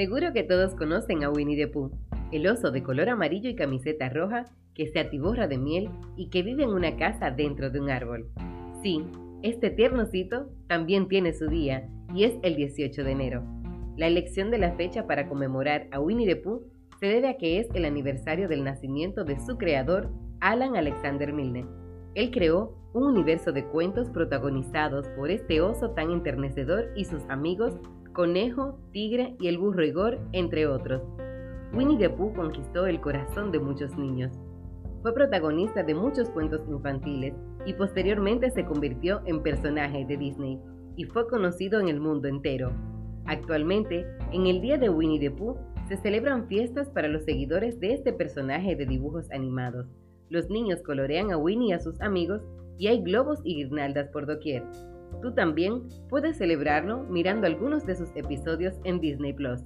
Seguro que todos conocen a Winnie the Pooh, el oso de color amarillo y camiseta roja que se atiborra de miel y que vive en una casa dentro de un árbol. Sí, este tiernocito también tiene su día y es el 18 de enero. La elección de la fecha para conmemorar a Winnie the Pooh se debe a que es el aniversario del nacimiento de su creador, Alan Alexander Milne. Él creó un universo de cuentos protagonizados por este oso tan enternecedor y sus amigos Conejo, Tigre y el burro Igor, entre otros. Winnie the Pooh conquistó el corazón de muchos niños. Fue protagonista de muchos cuentos infantiles y posteriormente se convirtió en personaje de Disney y fue conocido en el mundo entero. Actualmente, en el día de Winnie the Pooh, se celebran fiestas para los seguidores de este personaje de dibujos animados. Los niños colorean a Winnie y a sus amigos y hay globos y guirnaldas por doquier. Tú también puedes celebrarlo mirando algunos de sus episodios en Disney Plus.